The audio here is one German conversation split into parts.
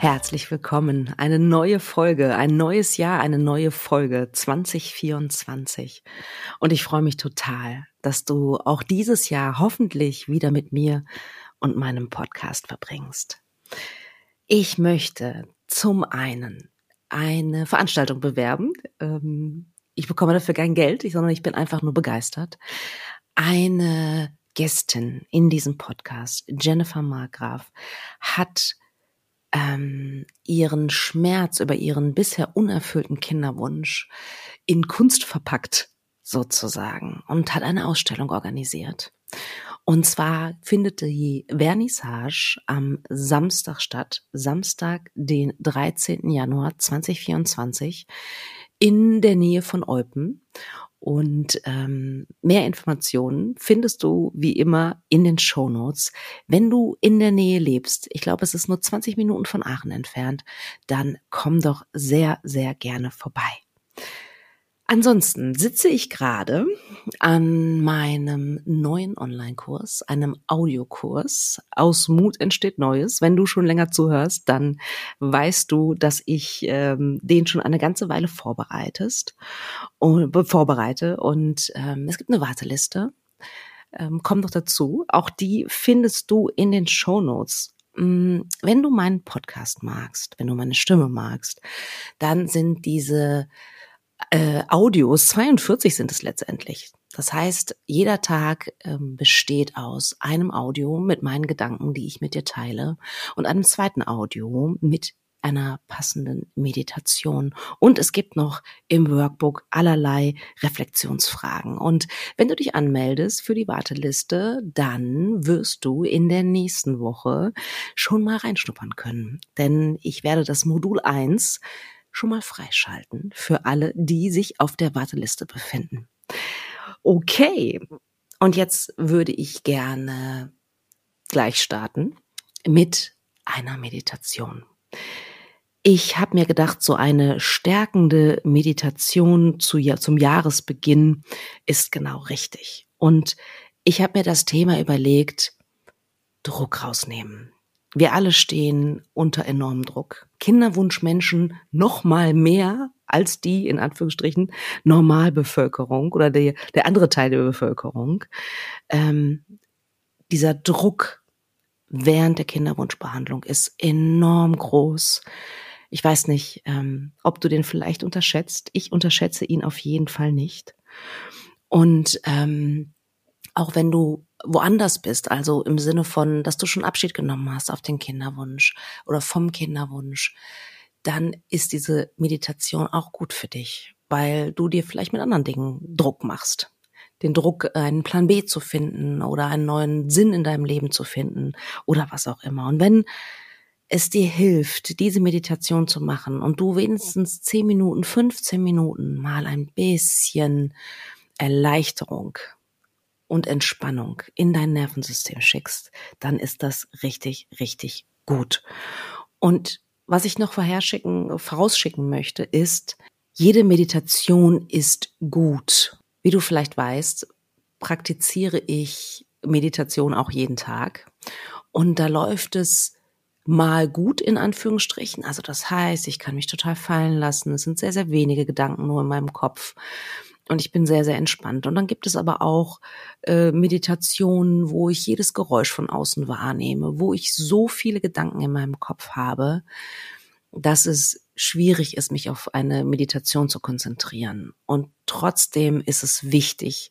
Herzlich willkommen. Eine neue Folge, ein neues Jahr, eine neue Folge 2024. Und ich freue mich total, dass du auch dieses Jahr hoffentlich wieder mit mir und meinem Podcast verbringst. Ich möchte zum einen eine Veranstaltung bewerben. Ähm, ich bekomme dafür kein Geld, sondern ich bin einfach nur begeistert. Eine Gästin in diesem Podcast, Jennifer Margraf, hat ähm, ihren Schmerz über ihren bisher unerfüllten Kinderwunsch in Kunst verpackt, sozusagen, und hat eine Ausstellung organisiert. Und zwar findet die Vernissage am Samstag statt, Samstag, den 13. Januar 2024 in der Nähe von Eupen. Und ähm, mehr Informationen findest du wie immer in den Show Notes. Wenn du in der Nähe lebst, ich glaube, es ist nur 20 Minuten von Aachen entfernt, dann komm doch sehr, sehr gerne vorbei. Ansonsten sitze ich gerade an meinem neuen Online-Kurs, einem Audiokurs. Aus Mut entsteht Neues. Wenn du schon länger zuhörst, dann weißt du, dass ich ähm, den schon eine ganze Weile vorbereitest und vorbereite. Und ähm, es gibt eine Warteliste. Ähm, komm doch dazu. Auch die findest du in den Show Notes mm, wenn du meinen Podcast magst, wenn du meine Stimme magst, dann sind diese äh, Audios, 42 sind es letztendlich. Das heißt, jeder Tag ähm, besteht aus einem Audio mit meinen Gedanken, die ich mit dir teile, und einem zweiten Audio mit einer passenden Meditation. Und es gibt noch im Workbook allerlei Reflexionsfragen. Und wenn du dich anmeldest für die Warteliste, dann wirst du in der nächsten Woche schon mal reinschnuppern können. Denn ich werde das Modul 1 schon mal freischalten für alle, die sich auf der Warteliste befinden. Okay, und jetzt würde ich gerne gleich starten mit einer Meditation. Ich habe mir gedacht, so eine stärkende Meditation zu, zum Jahresbeginn ist genau richtig. Und ich habe mir das Thema überlegt, Druck rausnehmen. Wir alle stehen unter enormem Druck. Kinderwunschmenschen noch mal mehr als die, in Anführungsstrichen, Normalbevölkerung oder der, der andere Teil der Bevölkerung. Ähm, dieser Druck während der Kinderwunschbehandlung ist enorm groß. Ich weiß nicht, ähm, ob du den vielleicht unterschätzt. Ich unterschätze ihn auf jeden Fall nicht. Und ähm, auch wenn du woanders bist, also im Sinne von, dass du schon Abschied genommen hast auf den Kinderwunsch oder vom Kinderwunsch, dann ist diese Meditation auch gut für dich, weil du dir vielleicht mit anderen Dingen Druck machst. Den Druck, einen Plan B zu finden oder einen neuen Sinn in deinem Leben zu finden oder was auch immer. Und wenn es dir hilft, diese Meditation zu machen und du wenigstens 10 Minuten, 15 Minuten mal ein bisschen Erleichterung und Entspannung in dein Nervensystem schickst, dann ist das richtig, richtig gut. Und was ich noch vorherschicken, vorausschicken möchte, ist, jede Meditation ist gut. Wie du vielleicht weißt, praktiziere ich Meditation auch jeden Tag. Und da läuft es mal gut in Anführungsstrichen. Also das heißt, ich kann mich total fallen lassen. Es sind sehr, sehr wenige Gedanken nur in meinem Kopf und ich bin sehr, sehr entspannt. Und dann gibt es aber auch äh, Meditationen, wo ich jedes Geräusch von außen wahrnehme, wo ich so viele Gedanken in meinem Kopf habe, dass es schwierig ist, mich auf eine Meditation zu konzentrieren. Und trotzdem ist es wichtig,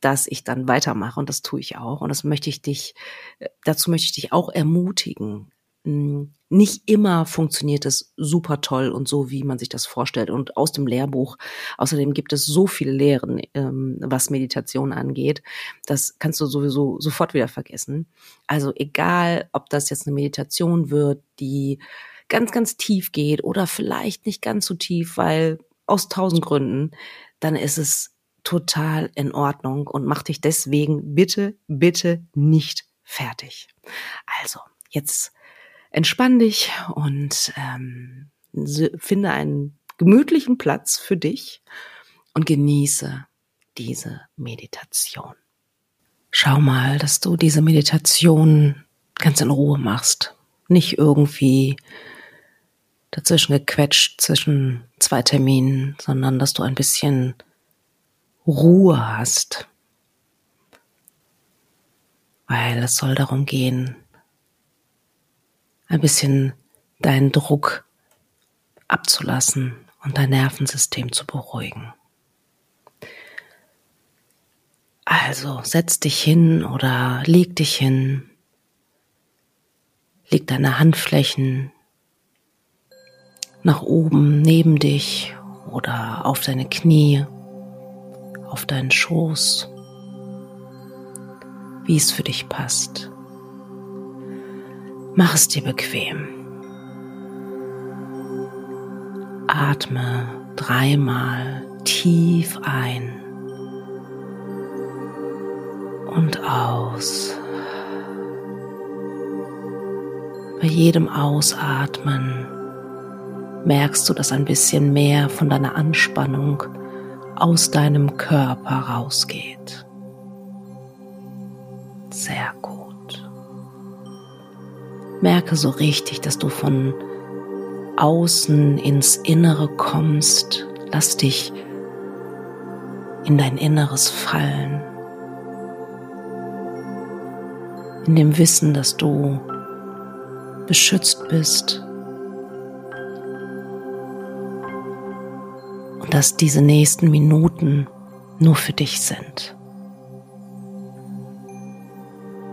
dass ich dann weitermache und das tue ich auch. Und das möchte ich dich, äh, dazu möchte ich dich auch ermutigen, nicht immer funktioniert es super toll und so, wie man sich das vorstellt. Und aus dem Lehrbuch, außerdem gibt es so viele Lehren, ähm, was Meditation angeht. Das kannst du sowieso sofort wieder vergessen. Also egal, ob das jetzt eine Meditation wird, die ganz, ganz tief geht oder vielleicht nicht ganz so tief, weil aus tausend Gründen, dann ist es total in Ordnung und mach dich deswegen bitte, bitte nicht fertig. Also, jetzt entspann dich und ähm, finde einen gemütlichen Platz für dich und genieße diese Meditation. Schau mal, dass du diese Meditation ganz in Ruhe machst. Nicht irgendwie dazwischen gequetscht zwischen zwei Terminen, sondern dass du ein bisschen Ruhe hast. Weil es soll darum gehen, ein bisschen deinen Druck abzulassen und dein Nervensystem zu beruhigen. Also setz dich hin oder leg dich hin. Leg deine Handflächen nach oben neben dich oder auf deine Knie, auf deinen Schoß, wie es für dich passt. Mach es dir bequem. Atme dreimal tief ein und aus. Bei jedem Ausatmen merkst du, dass ein bisschen mehr von deiner Anspannung aus deinem Körper rausgeht. Sehr gut. Merke so richtig, dass du von außen ins Innere kommst. Lass dich in dein Inneres fallen. In dem Wissen, dass du beschützt bist dass diese nächsten Minuten nur für dich sind.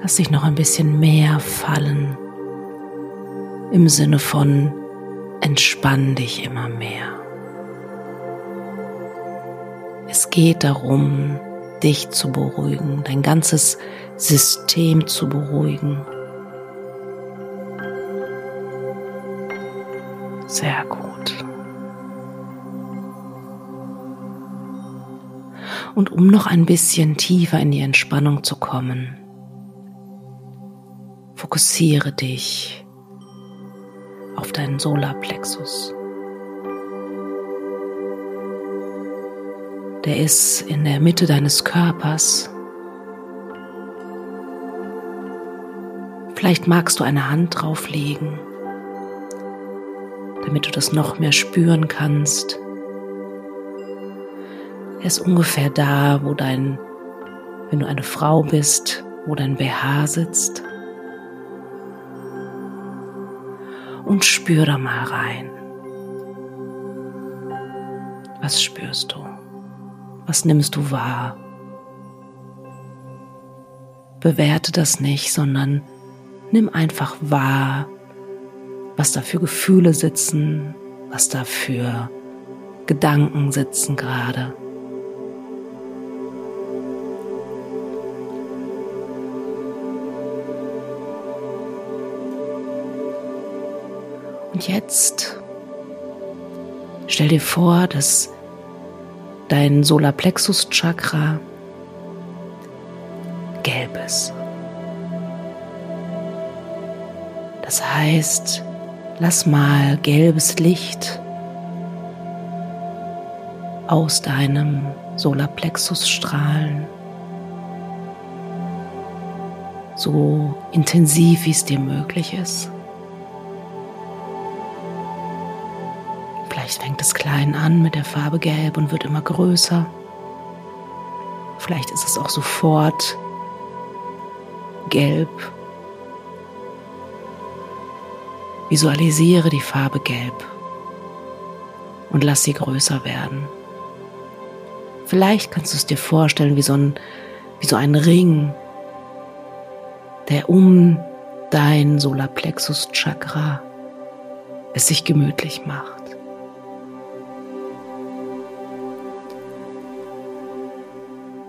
Lass dich noch ein bisschen mehr fallen im Sinne von entspann dich immer mehr. Es geht darum, dich zu beruhigen, dein ganzes System zu beruhigen. Sehr gut. Und um noch ein bisschen tiefer in die Entspannung zu kommen, fokussiere dich auf deinen Solarplexus. Der ist in der Mitte deines Körpers. Vielleicht magst du eine Hand drauflegen, damit du das noch mehr spüren kannst. Er ist ungefähr da, wo dein, wenn du eine Frau bist, wo dein BH sitzt. Und spür da mal rein. Was spürst du? Was nimmst du wahr? Bewerte das nicht, sondern nimm einfach wahr, was da für Gefühle sitzen, was da für Gedanken sitzen gerade. Und jetzt stell dir vor, dass dein Solarplexus Chakra gelb ist. Das heißt, lass mal gelbes Licht aus deinem Solarplexus strahlen. So intensiv, wie es dir möglich ist. Vielleicht fängt es klein an mit der Farbe Gelb und wird immer größer. Vielleicht ist es auch sofort gelb. Visualisiere die Farbe Gelb und lass sie größer werden. Vielleicht kannst du es dir vorstellen wie so ein, wie so ein Ring, der um dein Solarplexus Chakra es sich gemütlich macht.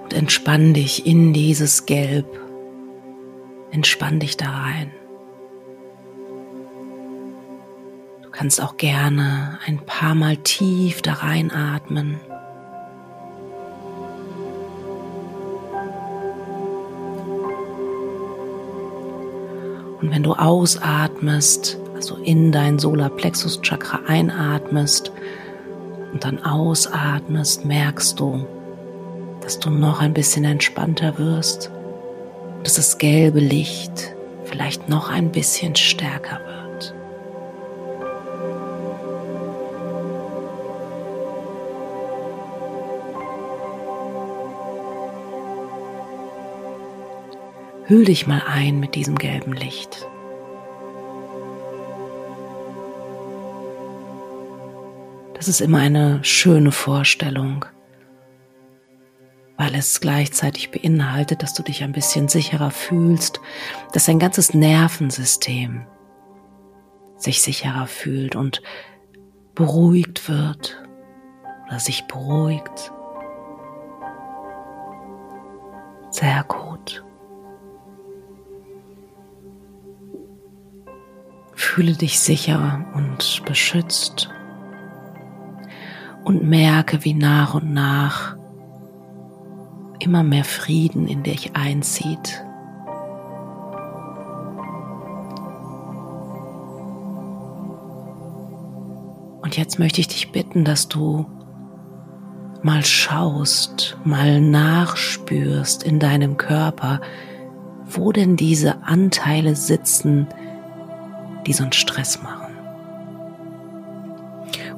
und entspann dich in dieses Gelb. Entspann dich da rein. Du kannst auch gerne ein paar Mal tief da reinatmen. Und wenn du ausatmest, also in dein Solarplexus-Chakra einatmest und dann ausatmest, merkst du, dass du noch ein bisschen entspannter wirst, dass das gelbe Licht vielleicht noch ein bisschen stärker wird. Hüll dich mal ein mit diesem gelben Licht. Das ist immer eine schöne Vorstellung, weil es gleichzeitig beinhaltet, dass du dich ein bisschen sicherer fühlst, dass dein ganzes Nervensystem sich sicherer fühlt und beruhigt wird oder sich beruhigt. Sehr gut. Fühle dich sicher und beschützt und merke, wie nach und nach immer mehr Frieden in dich einzieht. Und jetzt möchte ich dich bitten, dass du mal schaust, mal nachspürst in deinem Körper, wo denn diese Anteile sitzen, die so einen Stress machen.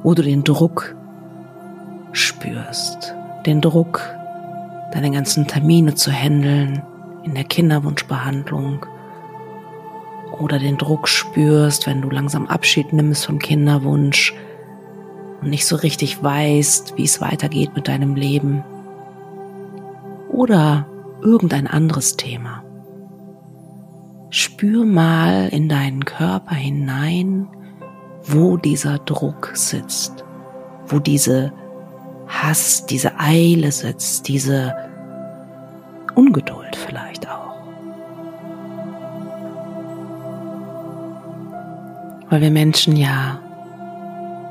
Wo du den Druck spürst, den Druck, deine ganzen Termine zu handeln in der Kinderwunschbehandlung oder den Druck spürst, wenn du langsam Abschied nimmst vom Kinderwunsch und nicht so richtig weißt, wie es weitergeht mit deinem Leben oder irgendein anderes Thema. Spür mal in deinen Körper hinein, wo dieser Druck sitzt, wo diese Hass, diese Eile sitzt, diese Ungeduld vielleicht auch. Weil wir Menschen ja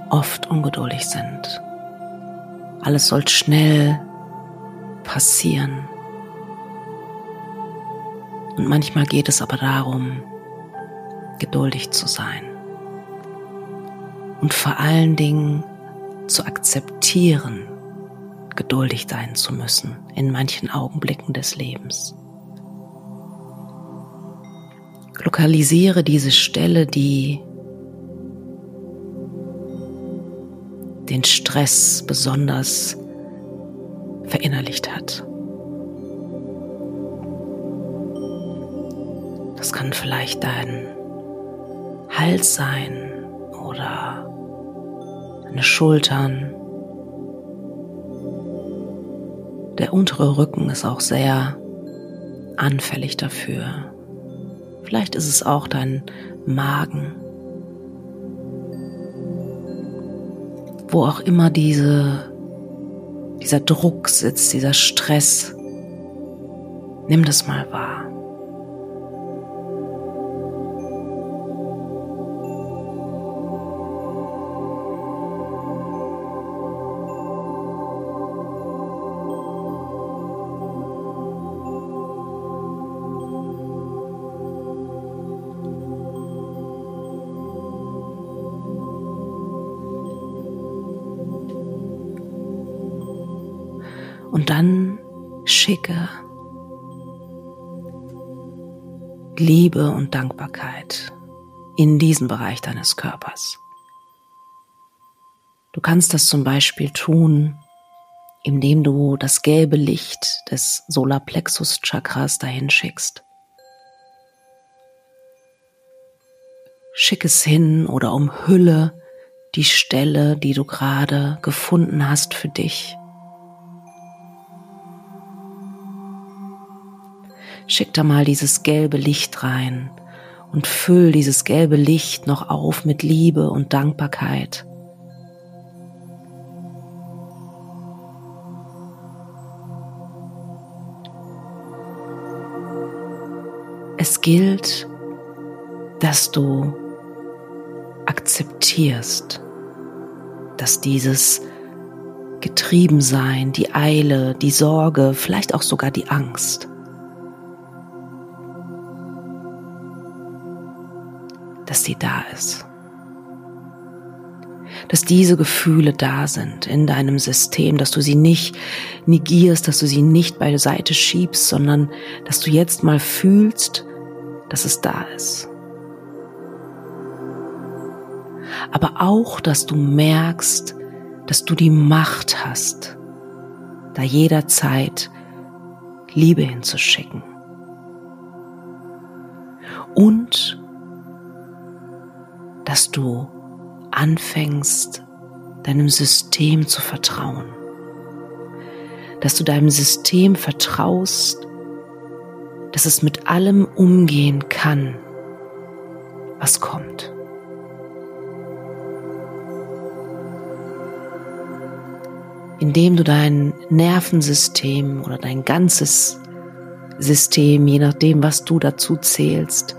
oft ungeduldig sind. Alles soll schnell passieren. Und manchmal geht es aber darum, geduldig zu sein. Und vor allen Dingen zu akzeptieren, geduldig sein zu müssen in manchen Augenblicken des Lebens. Lokalisiere diese Stelle, die den Stress besonders verinnerlicht hat. Das kann vielleicht dein Hals sein oder deine Schultern Der untere Rücken ist auch sehr anfällig dafür. Vielleicht ist es auch dein Magen. Wo auch immer diese, dieser Druck sitzt, dieser Stress, nimm das mal wahr. Liebe und Dankbarkeit in diesen Bereich deines Körpers. Du kannst das zum Beispiel tun, indem du das gelbe Licht des Solarplexus Chakras dahin schickst. Schick es hin oder umhülle die Stelle, die du gerade gefunden hast für dich. Schick da mal dieses gelbe Licht rein und füll dieses gelbe Licht noch auf mit Liebe und Dankbarkeit. Es gilt, dass du akzeptierst, dass dieses Getriebensein, die Eile, die Sorge, vielleicht auch sogar die Angst dass sie da ist. Dass diese Gefühle da sind in deinem System, dass du sie nicht negierst, dass du sie nicht beiseite schiebst, sondern dass du jetzt mal fühlst, dass es da ist. Aber auch, dass du merkst, dass du die Macht hast, da jederzeit Liebe hinzuschicken. Und dass du anfängst, deinem System zu vertrauen. Dass du deinem System vertraust, dass es mit allem umgehen kann, was kommt. Indem du dein Nervensystem oder dein ganzes System, je nachdem, was du dazu zählst,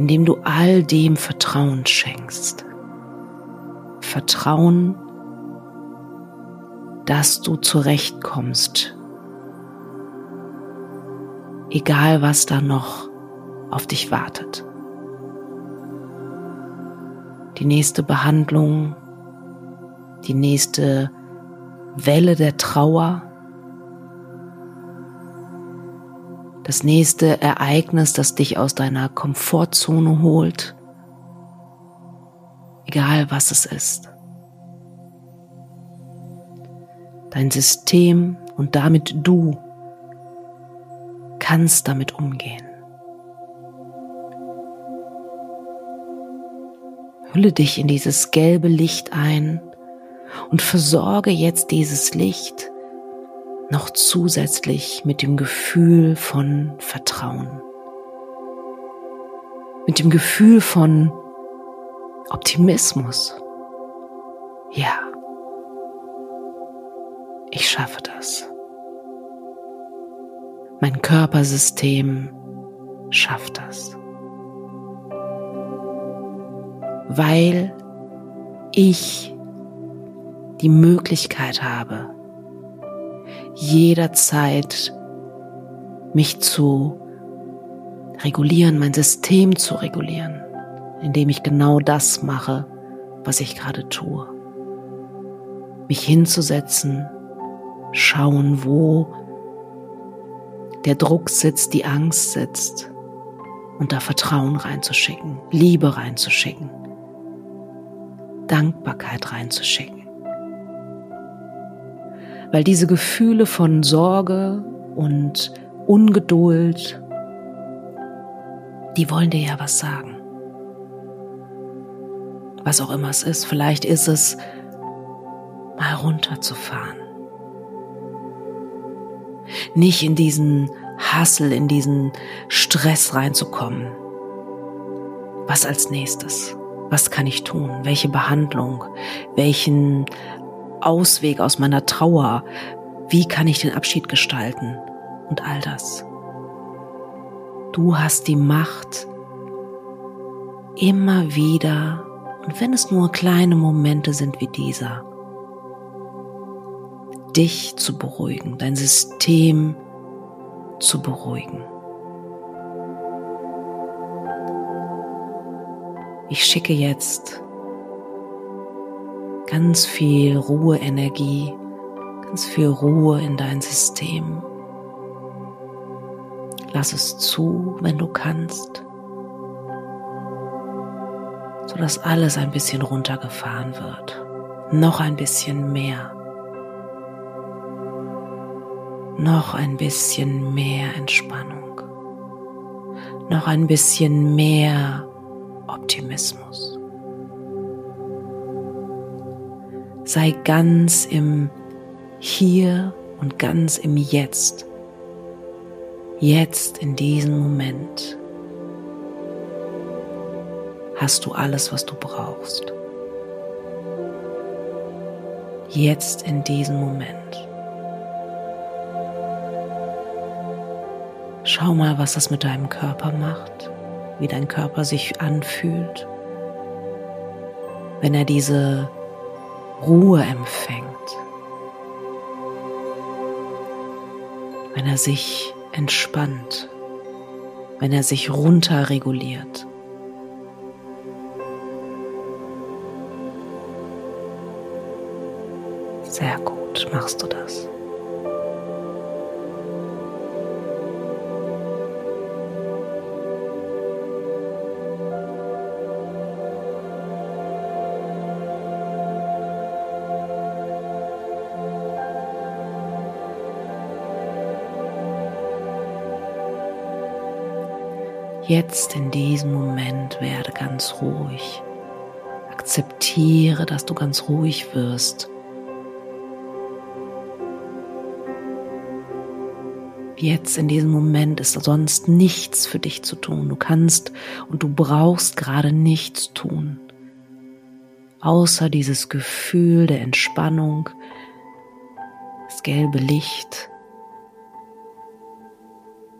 indem du all dem Vertrauen schenkst. Vertrauen, dass du zurechtkommst, egal was da noch auf dich wartet. Die nächste Behandlung, die nächste Welle der Trauer, das nächste Ereignis, das dich aus deiner Komfortzone holt, egal was es ist. Dein System und damit du kannst damit umgehen. Hülle dich in dieses gelbe Licht ein und versorge jetzt dieses Licht noch zusätzlich mit dem Gefühl von Vertrauen, mit dem Gefühl von Optimismus. Ja, ich schaffe das. Mein Körpersystem schafft das. Weil ich die Möglichkeit habe, jederzeit mich zu regulieren, mein System zu regulieren, indem ich genau das mache, was ich gerade tue. Mich hinzusetzen, schauen, wo der Druck sitzt, die Angst sitzt und da Vertrauen reinzuschicken, Liebe reinzuschicken, Dankbarkeit reinzuschicken weil diese Gefühle von Sorge und Ungeduld, die wollen dir ja was sagen. Was auch immer es ist, vielleicht ist es mal runterzufahren. Nicht in diesen Hassel, in diesen Stress reinzukommen. Was als nächstes? Was kann ich tun? Welche Behandlung? Welchen Ausweg aus meiner Trauer? Wie kann ich den Abschied gestalten? Und all das. Du hast die Macht, immer wieder, und wenn es nur kleine Momente sind wie dieser, dich zu beruhigen, dein System zu beruhigen. Ich schicke jetzt ganz viel Ruheenergie, ganz viel Ruhe in dein System. Lass es zu, wenn du kannst, sodass alles ein bisschen runtergefahren wird. Noch ein bisschen mehr. Noch ein bisschen mehr Entspannung. Noch ein bisschen mehr Optimismus. Sei ganz im Hier und ganz im Jetzt. Jetzt in diesem Moment hast du alles, was du brauchst. Jetzt in diesem Moment. Schau mal, was das mit deinem Körper macht, wie dein Körper sich anfühlt, wenn er diese Ruhe empfängt, wenn er sich entspannt, wenn er sich runterreguliert. Sehr gut machst du das. Jetzt in diesem Moment werde ganz ruhig. Akzeptiere, dass du ganz ruhig wirst. Jetzt in diesem Moment ist sonst nichts für dich zu tun. Du kannst und du brauchst gerade nichts tun, außer dieses Gefühl der Entspannung, das gelbe Licht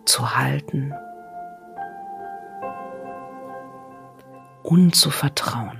zu halten und zu vertrauen.